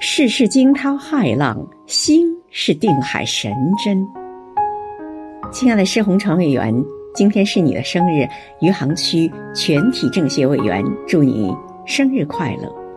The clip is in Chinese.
世事惊涛骇浪心是定海神针。亲爱的施洪成委员今天是你的生日余杭区全体政协委员祝你生日快乐。